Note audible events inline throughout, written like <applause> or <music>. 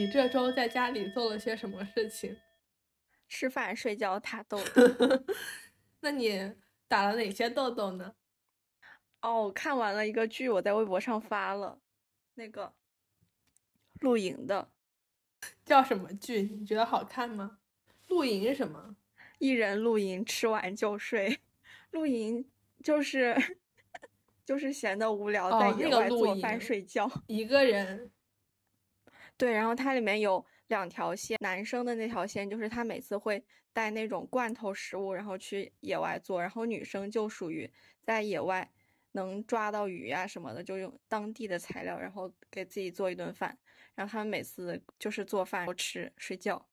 你这周在家里做了些什么事情？吃饭、睡觉、打豆豆。<laughs> 那你打了哪些豆豆呢？哦，我看完了一个剧，我在微博上发了，那个露营的，叫什么剧？你觉得好看吗？露营是什么？一人露营，吃完就睡。露营就是 <laughs> 就是闲的无聊，在野外做饭睡觉。一个人。对，然后它里面有两条线，男生的那条线就是他每次会带那种罐头食物，然后去野外做，然后女生就属于在野外。能抓到鱼呀什么的，就用当地的材料，然后给自己做一顿饭。然后他们每次就是做饭、吃、睡觉。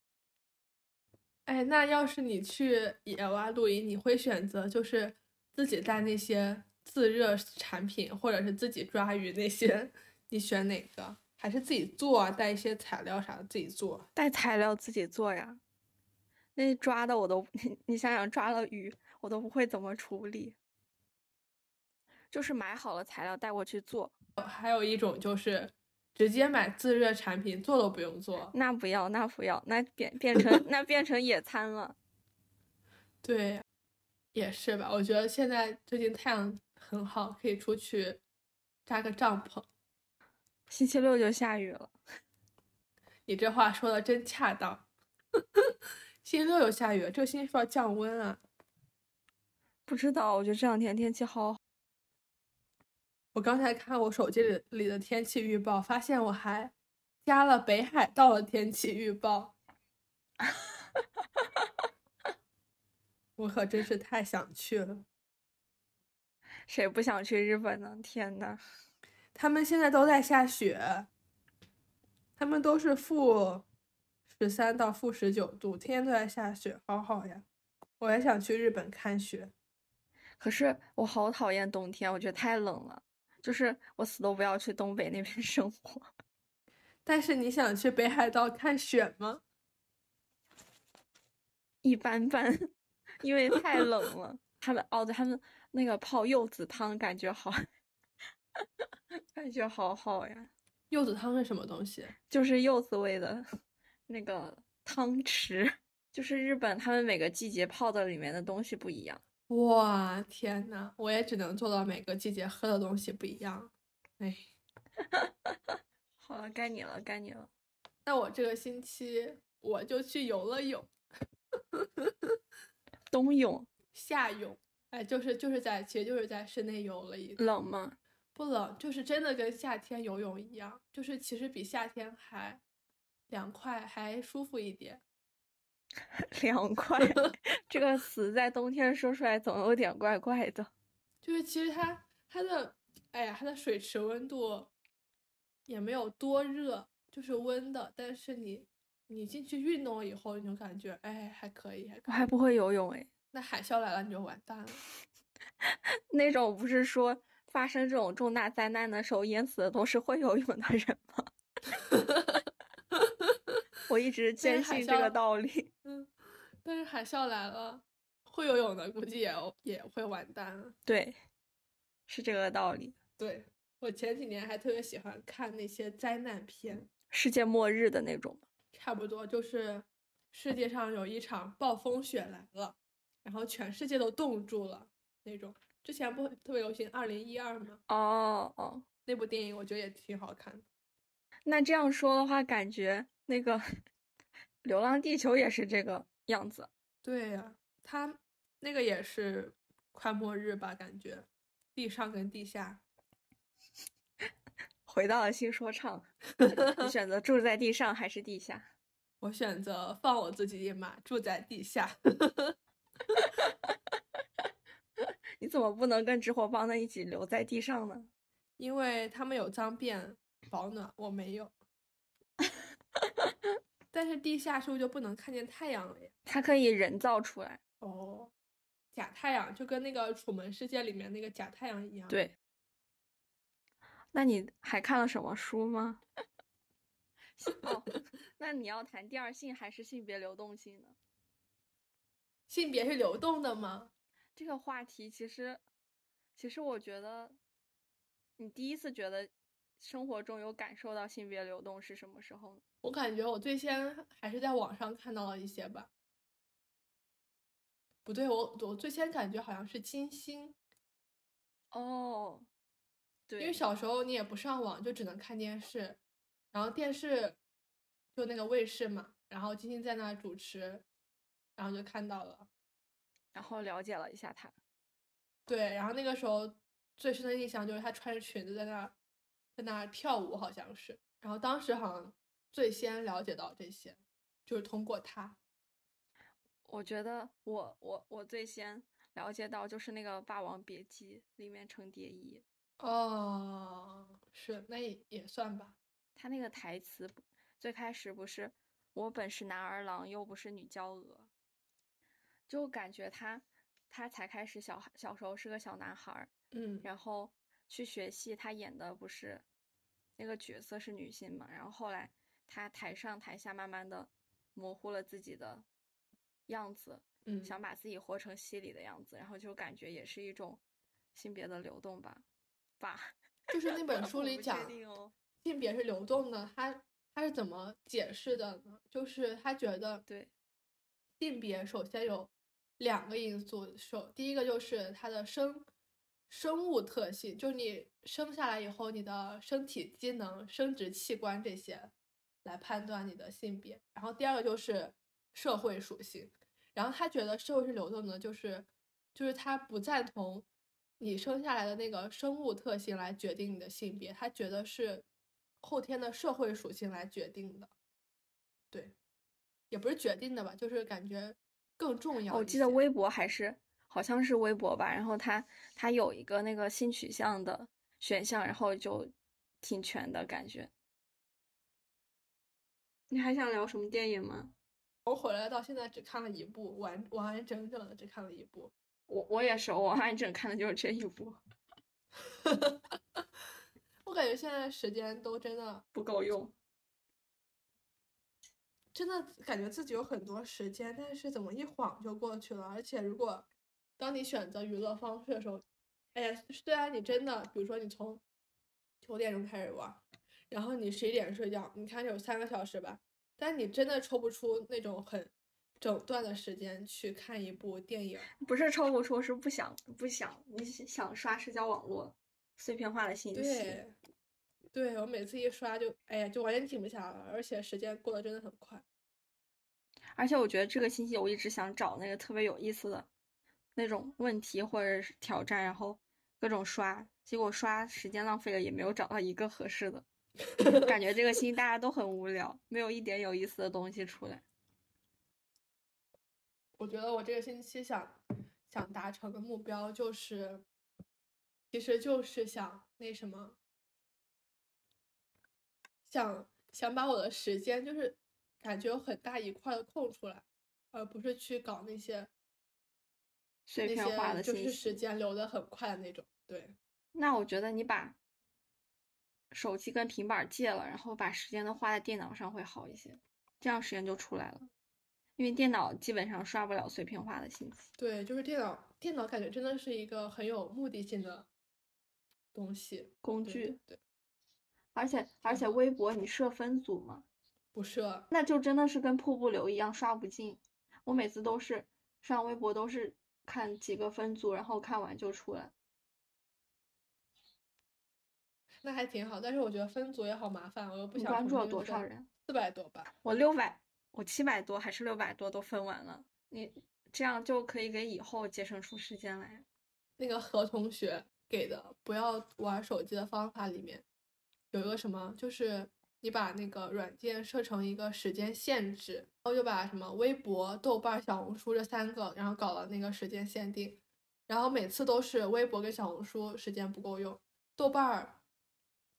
哎，那要是你去野外露营，你会选择就是自己带那些自热产品，或者是自己抓鱼那些？<laughs> 你选哪个？还是自己做，啊带一些材料啥的自己做？带材料自己做呀。那抓的我都，<laughs> 你想想抓了鱼，我都不会怎么处理。就是买好了材料带过去做，还有一种就是直接买自热产品做都不用做。那不要，那不要，那变变成 <laughs> 那变成野餐了。对，也是吧？我觉得现在最近太阳很好，可以出去扎个帐篷。星期六就下雨了，你这话说的真恰当。<laughs> 星期六有下雨，这个星期是要降温啊？不知道，我觉得这两天天气好。我刚才看我手机里里的天气预报，发现我还加了北海道的天气预报，<laughs> 我可真是太想去了。谁不想去日本呢？天呐，他们现在都在下雪，他们都是负十三到负十九度，天天都在下雪，好好呀！我也想去日本看雪，可是我好讨厌冬天，我觉得太冷了。就是我死都不要去东北那边 <laughs> 生活，但是你想去北海道看雪吗？一般般，<laughs> 因为太冷了。<laughs> 他们哦，对，他们那个泡柚子汤感觉好，感觉好好呀。柚子汤是什么东西？就是柚子味的 <laughs> 那个汤池。就是日本他们每个季节泡的里面的东西不一样。哇天呐，我也只能做到每个季节喝的东西不一样。哎，<laughs> 好了，该你了，该你了。那我这个星期我就去游了泳，冬泳、<laughs> 夏泳，哎，就是就是在，其实就是在室内游了一。冷吗？不冷，就是真的跟夏天游泳一样，就是其实比夏天还凉快，还舒服一点。<laughs> 凉快 <laughs> 这个词在冬天说出来总有点怪怪的。就是其实它它的哎呀，它的水池温度也没有多热，就是温的。但是你你进去运动了以后，你就感觉哎还可以。我还不会游泳哎，那海啸来了你就完蛋了。<laughs> 那种不是说发生这种重大灾难的时候淹死的都是会游泳的人吗？<laughs> 我一直坚信这个道理。嗯，但是海啸来了，会游泳的估计也也会完蛋。对，是这个道理。对我前几年还特别喜欢看那些灾难片，世界末日的那种。差不多就是世界上有一场暴风雪来了，然后全世界都冻住了那种。之前不特别流行二零一二吗？哦哦，那部电影我觉得也挺好看的。那这样说的话，感觉。那个《流浪地球》也是这个样子。对呀，它那个也是快末日吧？感觉地上跟地下。<laughs> 回到了新说唱，<laughs> 你选择住在地上还是地下？我选择放我自己一马，住在地下。<laughs> 你怎么不能跟纸火帮的一起留在地上呢？因为他们有脏辫保暖，我没有。但是地下是不是就不能看见太阳了呀？它可以人造出来哦，假太阳就跟那个《楚门世界》里面那个假太阳一样。对。那你还看了什么书吗？<laughs> 哦，那你要谈第二性还是性别流动性呢？性别是流动的吗？这个话题其实，其实我觉得，你第一次觉得生活中有感受到性别流动是什么时候呢？我感觉我最先还是在网上看到了一些吧。不对，我我最先感觉好像是金星。哦，对，因为小时候你也不上网，就只能看电视，然后电视就那个卫视嘛，然后金星在那主持，然后就看到了，然后了解了一下他。对，然后那个时候最深的印象就是他穿着裙子在那在那跳舞，好像是，然后当时好像最先了解到这些，就是通过他。我觉得我我我最先了解到就是那个《霸王别姬》里面程蝶衣。哦，是，那也也算吧。他那个台词最开始不是“我本是男儿郎，又不是女娇娥”，就感觉他他才开始小小时候是个小男孩，嗯，然后去学戏，他演的不是那个角色是女性嘛，然后后来他台上台下慢慢的模糊了自己的。样子，嗯，想把自己活成戏里的样子，然后就感觉也是一种性别的流动吧，吧，就是那 <laughs> 本书里讲性别是流动的，他他是怎么解释的呢？就是他觉得对性别首先有两个因素，首第一个就是它的生生物特性，就是你生下来以后你的身体机能、生殖器官这些来判断你的性别，然后第二个就是社会属性。然后他觉得社会是流动的，就是，就是他不赞同你生下来的那个生物特性来决定你的性别，他觉得是后天的社会属性来决定的，对，也不是决定的吧，就是感觉更重要。我记得微博还是好像是微博吧，然后他他有一个那个性取向的选项，然后就挺全的感觉。你还想聊什么电影吗？我回来到现在只看了一部，完完完整整的只看了一部。我我也是，我完完整看的就是这一部。<laughs> 我感觉现在时间都真的不够用，真的感觉自己有很多时间，但是怎么一晃就过去了？而且如果当你选择娱乐方式的时候，哎呀，虽然你真的，比如说你从九点钟开始玩，然后你十一点睡觉，你看有三个小时吧。但你真的抽不出那种很整段的时间去看一部电影，不是抽不出，是不想不想，你想刷社交网络，碎片化的信息。对，对我每次一刷就，哎呀，就完全停不下来，而且时间过得真的很快。而且我觉得这个星期我一直想找那个特别有意思的那种问题或者是挑战，然后各种刷，结果刷时间浪费了，也没有找到一个合适的。感觉这个星期大家都很无聊，没有一点有意思的东西出来。我觉得我这个星期想想达成的目标就是，其实就是想那什么，想想把我的时间就是感觉有很大一块的空出来，而不是去搞那些碎片化的就是时间流的很快的那种。对，那我觉得你把。手机跟平板戒了，然后把时间都花在电脑上会好一些，这样时间就出来了。因为电脑基本上刷不了碎片化的信息。对，就是电脑，电脑感觉真的是一个很有目的性的东西工具。对，而且而且微博你设分组吗？不设，那就真的是跟瀑布流一样刷不尽。我每次都是上微博都是看几个分组，然后看完就出来。那还挺好，但是我觉得分组也好麻烦，我又不想关注了多少人？四百多吧。我六百，我七百多还是六百多都分完了。你这样就可以给以后节省出时间来。那个何同学给的不要玩手机的方法里面有一个什么，就是你把那个软件设成一个时间限制，然后就把什么微博、豆瓣、小红书这三个，然后搞了那个时间限定，然后每次都是微博跟小红书时间不够用，豆瓣儿。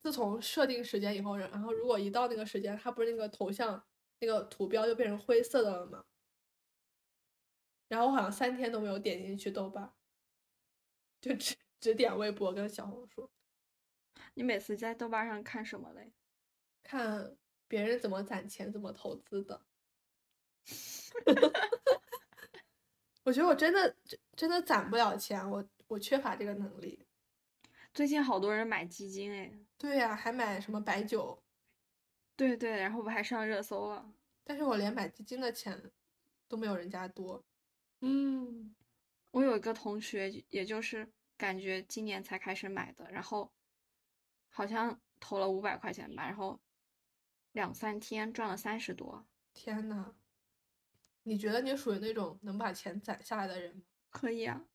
自从设定时间以后，然后如果一到那个时间，它不是那个头像那个图标就变成灰色的了吗？然后我好像三天都没有点进去豆瓣，就只只点微博跟小红书。你每次在豆瓣上看什么嘞？看别人怎么攒钱、怎么投资的。我觉得我真的真真的攒不了钱，我我缺乏这个能力。最近好多人买基金哎。对呀，还买什么白酒？对对，然后不还上热搜了？但是我连买基金的钱都没有人家多。嗯，我有一个同学，也就是感觉今年才开始买的，然后好像投了五百块钱吧，然后两三天赚了三十多。天呐，你觉得你属于那种能把钱攒下来的人吗？可以啊。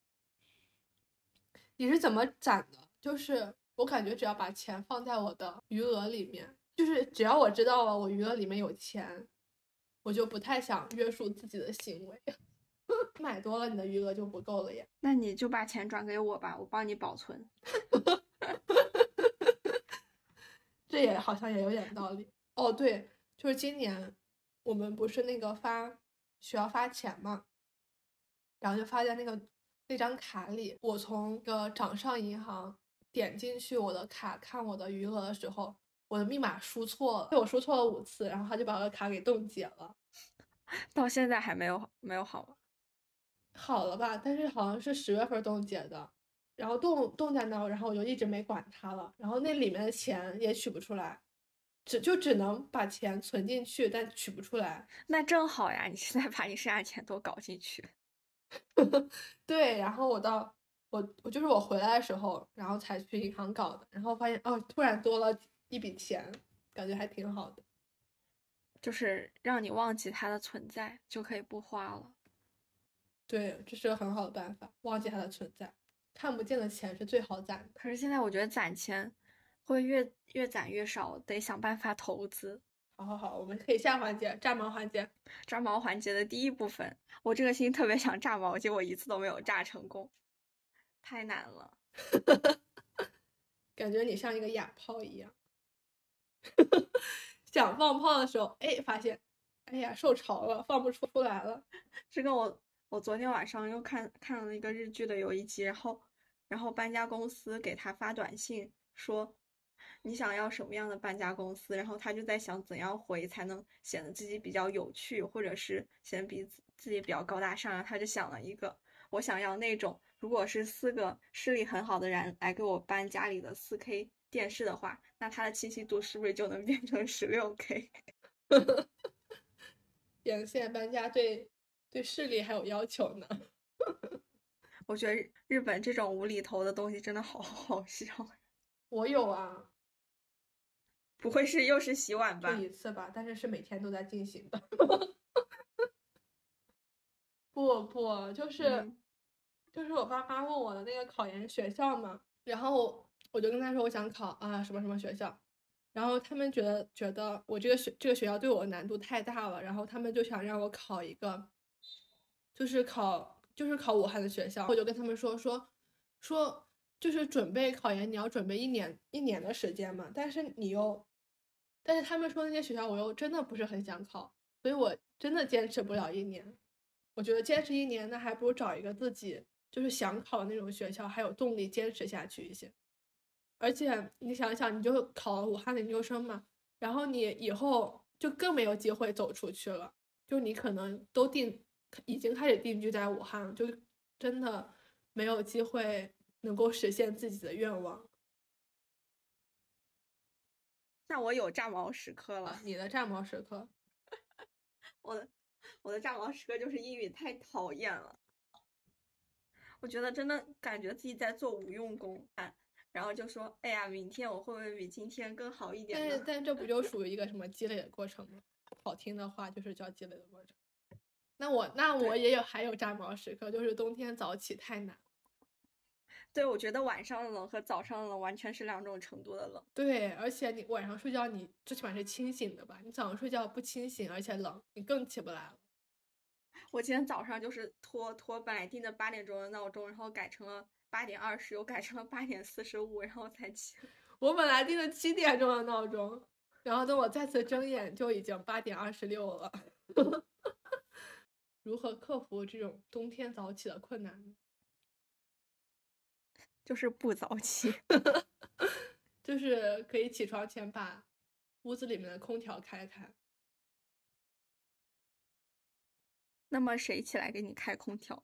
你是怎么攒的？就是我感觉只要把钱放在我的余额里面，就是只要我知道了我余额里面有钱，我就不太想约束自己的行为。<laughs> 买多了，你的余额就不够了呀。那你就把钱转给我吧，我帮你保存。<laughs> 这也好像也有点道理。哦，对，就是今年我们不是那个发需要发钱嘛，然后就发在那个那张卡里。我从个掌上银行点进去我的卡看我的余额的时候，我的密码输错了，被我输错了五次，然后他就把我的卡给冻结了。<laughs> 到现在还没有没有好吗？好了吧，但是好像是十月份冻结的，然后冻冻在那儿，然后我就一直没管它了。然后那里面的钱也取不出来，只就只能把钱存进去，但取不出来。那正好呀，你现在把你剩下钱都搞进去。<laughs> 对，然后我到我我就是我回来的时候，然后才去银行搞的，然后发现哦，突然多了一笔钱，感觉还挺好的。就是让你忘记它的存在，就可以不花了。对，这是个很好的办法，忘记它的存在。看不见的钱是最好攒的。可是现在我觉得攒钱会越越攒越少，得想办法投资。好好好，我们可以下环节炸毛环节。炸毛环节的第一部分，我这个心特别想炸毛，结果一次都没有炸成功，太难了。<laughs> 感觉你像一个哑炮一样。<laughs> 想放炮的时候，哎，发现，哎呀，受潮了，放不出来了。这跟我，我昨天晚上又看看了一个日剧的有一集，然后，然后搬家公司给他发短信说，你想要什么样的搬家公司？然后他就在想怎样回才能显得自己比较有趣，或者是显得比自己比较高大上。然后他就想了一个，我想要那种，如果是四个视力很好的人来给我搬家里的四 K。电视的话，那它的清晰度是不是就能变成十六 K？<laughs> 现在搬家对对视力还有要求呢。<laughs> 我觉得日本这种无厘头的东西真的好好笑。我有啊，不会是又是洗碗吧？一次吧，但是是每天都在进行的。<laughs> 不不，就是就是我爸妈问我的那个考研学校嘛，然后。我就跟他说我想考啊什么什么学校，然后他们觉得觉得我这个学这个学校对我难度太大了，然后他们就想让我考一个，就是考就是考武汉的学校。我就跟他们说说说就是准备考研，你要准备一年一年的时间嘛，但是你又，但是他们说那些学校我又真的不是很想考，所以我真的坚持不了一年。我觉得坚持一年那还不如找一个自己就是想考的那种学校，还有动力坚持下去一些。而且你想想，你就考武汉的研究生嘛，然后你以后就更没有机会走出去了，就你可能都定，已经开始定居在武汉了，就真的没有机会能够实现自己的愿望。那我有炸毛时刻了，你的炸毛时刻，<laughs> 我的我的炸毛时刻就是英语太讨厌了，我觉得真的感觉自己在做无用功。然后就说：“哎呀，明天我会不会比今天更好一点？”但是，但这不就属于一个什么积累的过程吗？好听的话就是叫积累的过程。那我那我也有还有炸毛时刻，就是冬天早起太难。对，我觉得晚上的冷和早上的冷完全是两种程度的冷。对，而且你晚上睡觉，你最起码是清醒的吧？你早上睡觉不清醒，而且冷，你更起不来了。我今天早上就是拖拖，本来定的八点钟的闹钟，然后改成了。八点二十，又改成了八点四十五，然后才起。<laughs> 我本来定的七点钟的闹钟，然后等我再次睁眼，就已经八点二十六了。<laughs> 如何克服这种冬天早起的困难呢？<laughs> 就是不早起，<laughs> 就是可以起床前把屋子里面的空调开开。那么谁起来给你开空调？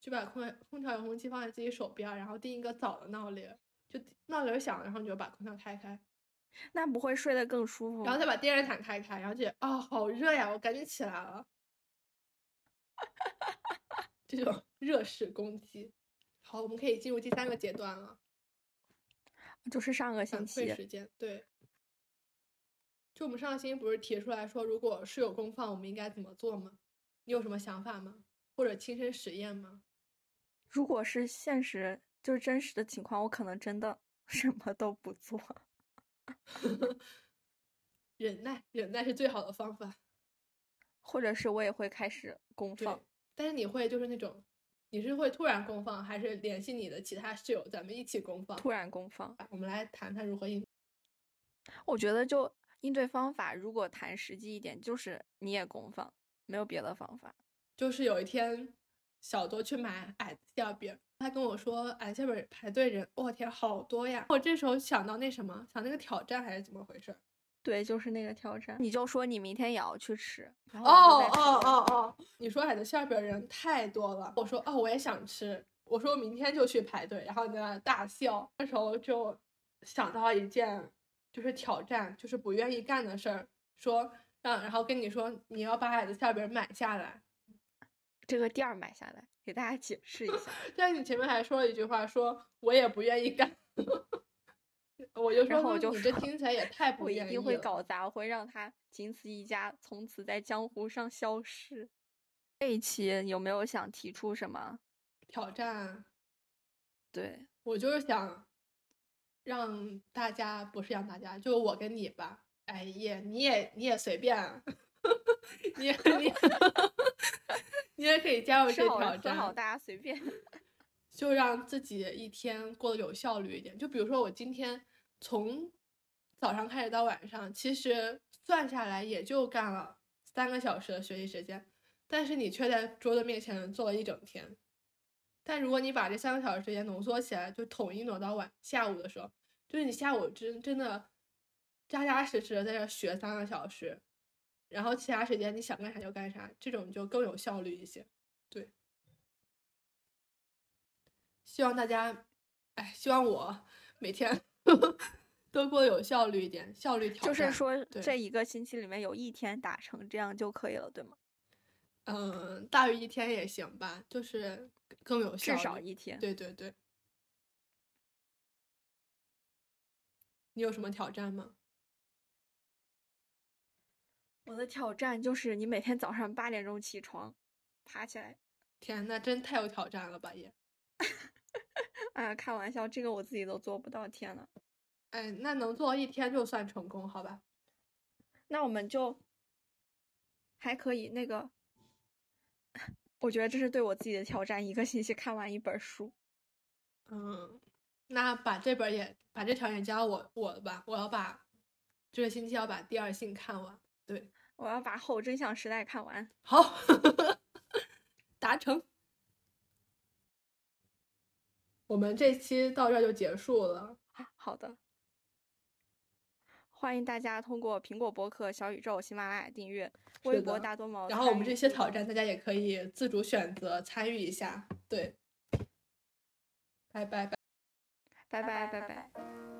就把空空调遥控器放在自己手边，然后定一个早的闹铃，就闹铃响了，然后你就把空调开开，那不会睡得更舒服？然后再把电热毯开开，然后就啊、好热呀，我赶紧起来了。<laughs> 这种 <laughs> 热式攻击。好，我们可以进入第三个阶段了，就是上个星期，时间。对，就我们上个星期不是提出来说，如果室友公放，我们应该怎么做吗？你有什么想法吗？或者亲身实验吗？如果是现实，就是真实的情况，我可能真的 <laughs> 什么都不做。忍耐，忍耐是最好的方法。或者是我也会开始公放，，但是你会就是那种，你是会突然公放，还是联系你的其他室友，咱们一起公放？突然公放。我们来谈谈如何应。我觉得就应对方法，如果谈实际一点，就是你也公放，没有别的方法。就是有一天，小多去买矮子馅饼，他跟我说矮子馅饼排队人，我天，好多呀！我这时候想到那什么，想那个挑战还是怎么回事儿？对，就是那个挑战，你就说你明天也要去吃。哦哦哦哦！你说海的馅饼人太多了，我说哦我也想吃，我说明天就去排队，然后你在那大笑。那时候就想到一件就是挑战，就是不愿意干的事儿，说让然后跟你说你要把海的馅饼买下来。这个店儿买下来，给大家解释一下。<laughs> 但是你前面还说了一句话，说我也不愿意干，我就说我就说你这听起来也太不我一定会搞砸，我会让他仅此一家，从此在江湖上消失。这一期有没有想提出什么？挑战。对，我就是想让大家，不是让大家，就我跟你吧，哎也你也你也随便，<laughs> 你也你也 <laughs> 你也可以加入这吃好挑喝好，战，大家随便。<laughs> 就让自己一天过得有效率一点。就比如说我今天从早上开始到晚上，其实算下来也就干了三个小时的学习时间，但是你却在桌子面前坐了一整天。但如果你把这三个小时时间浓缩起来，就统一挪到晚下午的时候，就是你下午真真的扎扎实实的在这学三个小时，然后其他时间你想干啥就干啥，这种就更有效率一些。对，希望大家，哎，希望我每天都过得有效率一点，效率挑战。就是说，这一个星期里面有一天打成，这样就可以了，对吗？嗯，大于一天也行吧，就是更有效至少一天。对对对。你有什么挑战吗？我的挑战就是你每天早上八点钟起床，爬起来。天，呐真太有挑战了吧也。<laughs> 哎呀，开玩笑，这个我自己都做不到，天呐。哎，那能做到一天就算成功，好吧？那我们就还可以那个，我觉得这是对我自己的挑战，一个星期看完一本书。嗯，那把这本也把这条也交我我的吧，我要把这个星期要把第二性看完。对，我要把《后真相时代》看完。好，<laughs> 达成。我们这期到这儿就结束了。好的，欢迎大家通过苹果播客、小宇宙、喜马拉雅订阅，微博大多毛。然后我们这些挑战，大家也可以自主选择参与一下。对，拜拜拜。拜拜拜拜。